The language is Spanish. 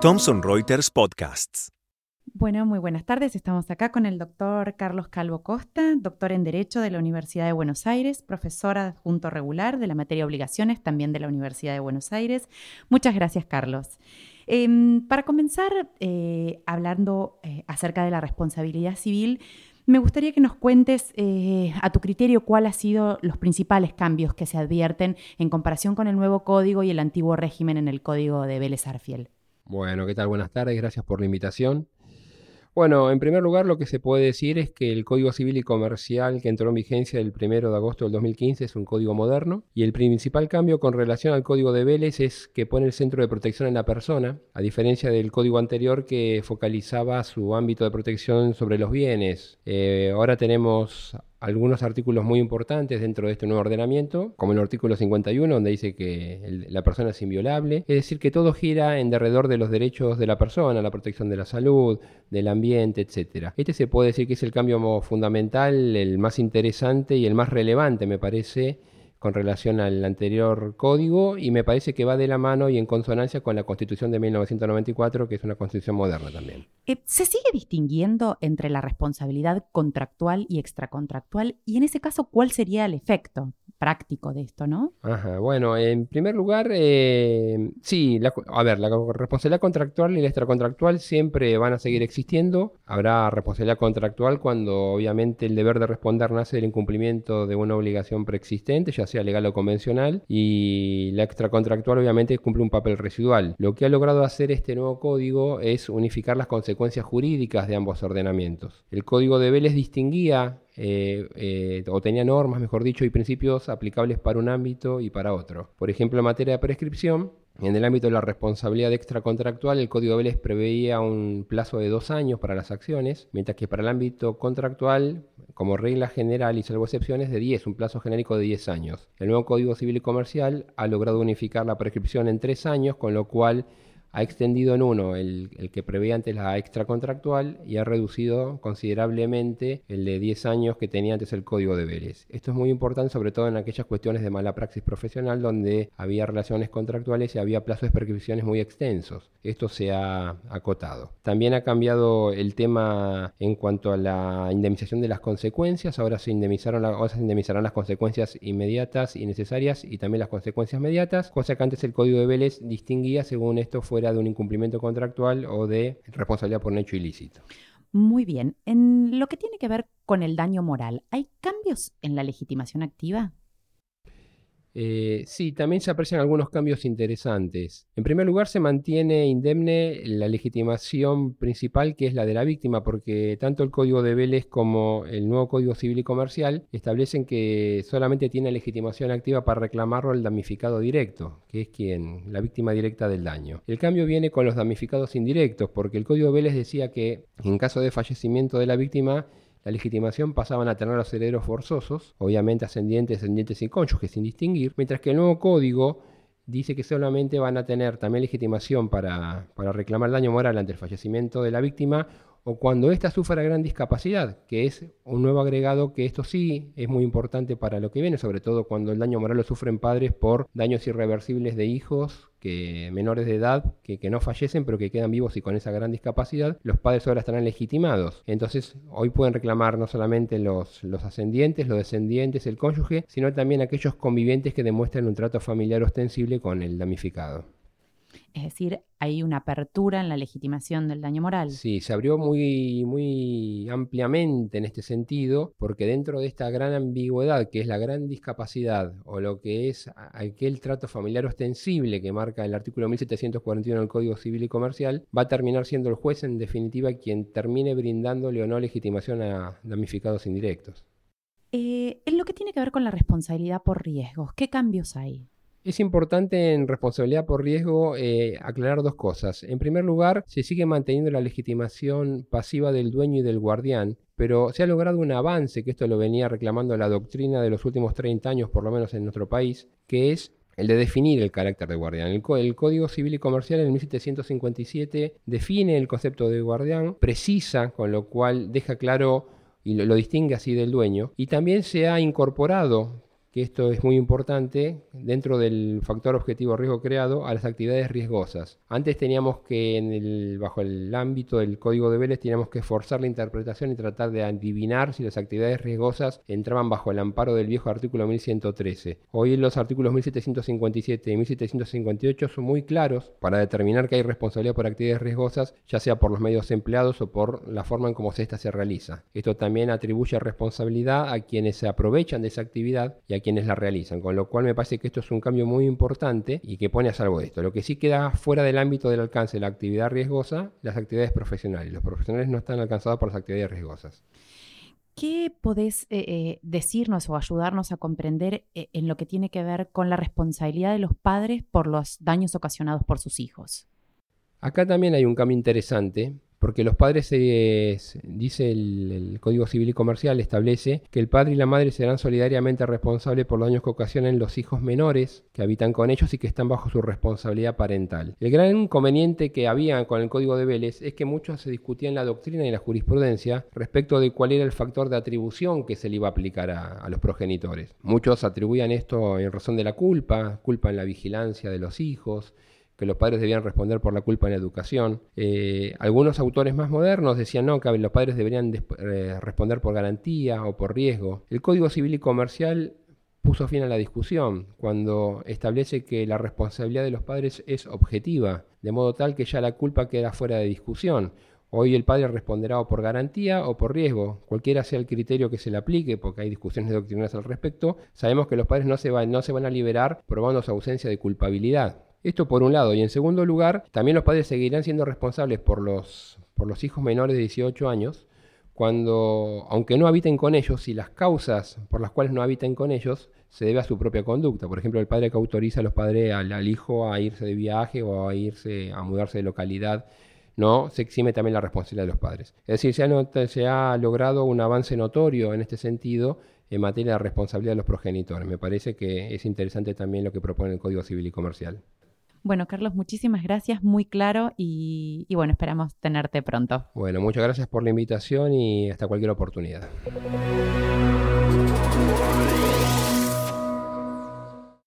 Thomson Reuters Podcasts. Bueno, muy buenas tardes. Estamos acá con el doctor Carlos Calvo Costa, doctor en Derecho de la Universidad de Buenos Aires, profesor adjunto regular de la materia obligaciones también de la Universidad de Buenos Aires. Muchas gracias, Carlos. Em, para comenzar, eh, hablando eh, acerca de la responsabilidad civil, me gustaría que nos cuentes eh, a tu criterio cuáles han sido los principales cambios que se advierten en comparación con el nuevo código y el antiguo régimen en el código de Vélez Arfiel. Bueno, ¿qué tal? Buenas tardes, gracias por la invitación. Bueno, en primer lugar lo que se puede decir es que el Código Civil y Comercial que entró en vigencia el 1 de agosto del 2015 es un código moderno y el principal cambio con relación al Código de Vélez es que pone el centro de protección en la persona, a diferencia del código anterior que focalizaba su ámbito de protección sobre los bienes. Eh, ahora tenemos algunos artículos muy importantes dentro de este nuevo ordenamiento, como el artículo 51, donde dice que la persona es inviolable, es decir, que todo gira en derredor de los derechos de la persona, la protección de la salud, del ambiente, etc. Este se puede decir que es el cambio fundamental, el más interesante y el más relevante, me parece, con relación al anterior código y me parece que va de la mano y en consonancia con la Constitución de 1994, que es una constitución moderna también. Eh, ¿Se sigue distinguiendo entre la responsabilidad contractual y extracontractual? Y en ese caso, ¿cuál sería el efecto? Práctico de esto, ¿no? Ajá, bueno, en primer lugar, eh, sí, a ver, la responsabilidad contractual y la extracontractual siempre van a seguir existiendo. Habrá responsabilidad contractual cuando obviamente el deber de responder nace del incumplimiento de una obligación preexistente, ya sea legal o convencional, y la extracontractual obviamente cumple un papel residual. Lo que ha logrado hacer este nuevo código es unificar las consecuencias jurídicas de ambos ordenamientos. El código de Vélez distinguía eh, eh, o tenía normas, mejor dicho, y principios aplicables para un ámbito y para otro. Por ejemplo, en materia de prescripción, en el ámbito de la responsabilidad extracontractual, el Código Vélez preveía un plazo de dos años para las acciones, mientras que para el ámbito contractual, como regla general y salvo excepciones, de 10, un plazo genérico de 10 años. El nuevo Código Civil y Comercial ha logrado unificar la prescripción en tres años, con lo cual ha extendido en uno el, que prevé antes la extracontractual y ha reducido considerablemente el de 10 años que tenía antes el código de Vélez. Esto es muy importante sobre todo en aquellas cuestiones de mala praxis profesional donde había relaciones contractuales y había plazos de prescripciones muy extensos. Esto se ha acotado. También ha cambiado el tema en cuanto a la indemnización de las consecuencias. Ahora se, indemnizaron ahora se indemnizarán las consecuencias inmediatas y necesarias y también las consecuencias mediatas, cosa que antes el código de Vélez distinguía según esto fuera de un incumplimiento contractual o de responsabilidad por un hecho ilícito. Muy bien. En lo que tiene que ver con el daño moral, ¿hay cambios en la legitimación activa? Eh, sí, también se aprecian algunos cambios interesantes. En primer lugar, se mantiene indemne la legitimación principal, que es la de la víctima, porque tanto el Código de Vélez como el nuevo Código Civil y Comercial establecen que solamente tiene legitimación activa para reclamarlo el damnificado directo, que es quien, la víctima directa del daño. El cambio viene con los damnificados indirectos, porque el Código de Vélez decía que en caso de fallecimiento de la víctima, la legitimación pasaban a tener los herederos forzosos, obviamente ascendientes, descendientes y cónyuges sin distinguir, mientras que el nuevo código dice que solamente van a tener también legitimación para, para reclamar daño moral ante el fallecimiento de la víctima o cuando ésta sufra gran discapacidad, que es un nuevo agregado que esto sí es muy importante para lo que viene, sobre todo cuando el daño moral lo sufren padres por daños irreversibles de hijos que menores de edad que, no fallecen pero que quedan vivos y con esa gran discapacidad, los padres ahora estarán legitimados. Entonces hoy pueden reclamar no solamente los, los ascendientes, los descendientes, el cónyuge, sino también aquellos convivientes que demuestran un trato familiar ostensible con el damnificado. Es decir, hay una apertura en la legitimación del daño moral. Sí, se abrió muy, muy ampliamente en este sentido, porque dentro de esta gran ambigüedad, que es la gran discapacidad, o lo que es aquel trato familiar ostensible que marca el artículo 1741 del Código Civil y Comercial, va a terminar siendo el juez en definitiva quien termine brindándole o no legitimación a damnificados indirectos. Eh, en lo que tiene que ver con la responsabilidad por riesgos, ¿qué cambios hay? Es importante en responsabilidad por riesgo eh, aclarar dos cosas. En primer lugar, se sigue manteniendo la legitimación pasiva del dueño y del guardián, pero se ha logrado un avance, que esto lo venía reclamando la doctrina de los últimos 30 años, por lo menos en nuestro país, que es el de definir el carácter de guardián. El, Código Civil y Comercial en 1757 define el concepto de guardián, precisa, con lo cual deja claro y lo distingue así del dueño, y también se ha incorporado que esto es muy importante dentro del factor objetivo riesgo creado a las actividades riesgosas. Antes teníamos que, bajo el ámbito del código de Vélez, teníamos que forzar la interpretación y tratar de adivinar si las actividades riesgosas entraban bajo el amparo del viejo artículo 1113. Hoy los artículos 1757 y 1758 son muy claros para determinar que hay responsabilidad por actividades riesgosas, ya sea por los medios empleados o por la forma en cómo ésta se realiza. Esto también atribuye responsabilidad a quienes se aprovechan de esa actividad y a quienes la realizan, con lo cual me parece que esto es un cambio muy importante y que pone a salvo esto. Lo que sí queda fuera del ámbito del alcance de la actividad riesgosa, las actividades profesionales. Los profesionales no están alcanzados por las actividades riesgosas. ¿Qué podés eh, eh, decirnos o ayudarnos a comprender eh, en lo que tiene que ver con la responsabilidad de los padres por los daños ocasionados por sus hijos? Acá también hay un cambio interesante porque los padres, dice el, Código Civil y Comercial, establece que el padre y la madre serán solidariamente responsables por los daños que ocasionen los hijos menores que habitan con ellos y que están bajo su responsabilidad parental. El gran inconveniente que había con el Código de Vélez es que mucho se discutía en la doctrina y la jurisprudencia respecto de cuál era el factor de atribución que se le iba a aplicar a los progenitores. Muchos atribuían esto en razón de la culpa, culpa en la vigilancia de los hijos, que los padres debían responder por la culpa en la educación. Eh, algunos autores más modernos decían no, que los padres deberían eh, responder por garantía o por riesgo. El Código Civil y Comercial puso fin a la discusión cuando establece que la responsabilidad de los padres es objetiva, de modo tal que ya la culpa queda fuera de discusión. Hoy el padre responderá o por garantía o por riesgo, cualquiera sea el criterio que se le aplique, porque hay discusiones doctrinales al respecto, sabemos que los padres no se, van, no se van a liberar probando su ausencia de culpabilidad. Esto por un lado. Y en segundo lugar, también los padres seguirán siendo responsables por los, por los hijos menores de 18 años, cuando, aunque no habiten con ellos, si las causas por las cuales no habiten con ellos se debe a su propia conducta. Por ejemplo, el padre que autoriza a los padres al, hijo a irse de viaje o a irse a mudarse de localidad no se exime también la responsabilidad de los padres. Es decir, se ha, se ha, logrado un avance notorio en este sentido en materia de responsabilidad de los progenitores. Me parece que es interesante también lo que propone el Código Civil y Comercial. Bueno, Carlos, muchísimas gracias, muy claro y, bueno, esperamos tenerte pronto. Bueno, muchas gracias por la invitación y hasta cualquier oportunidad.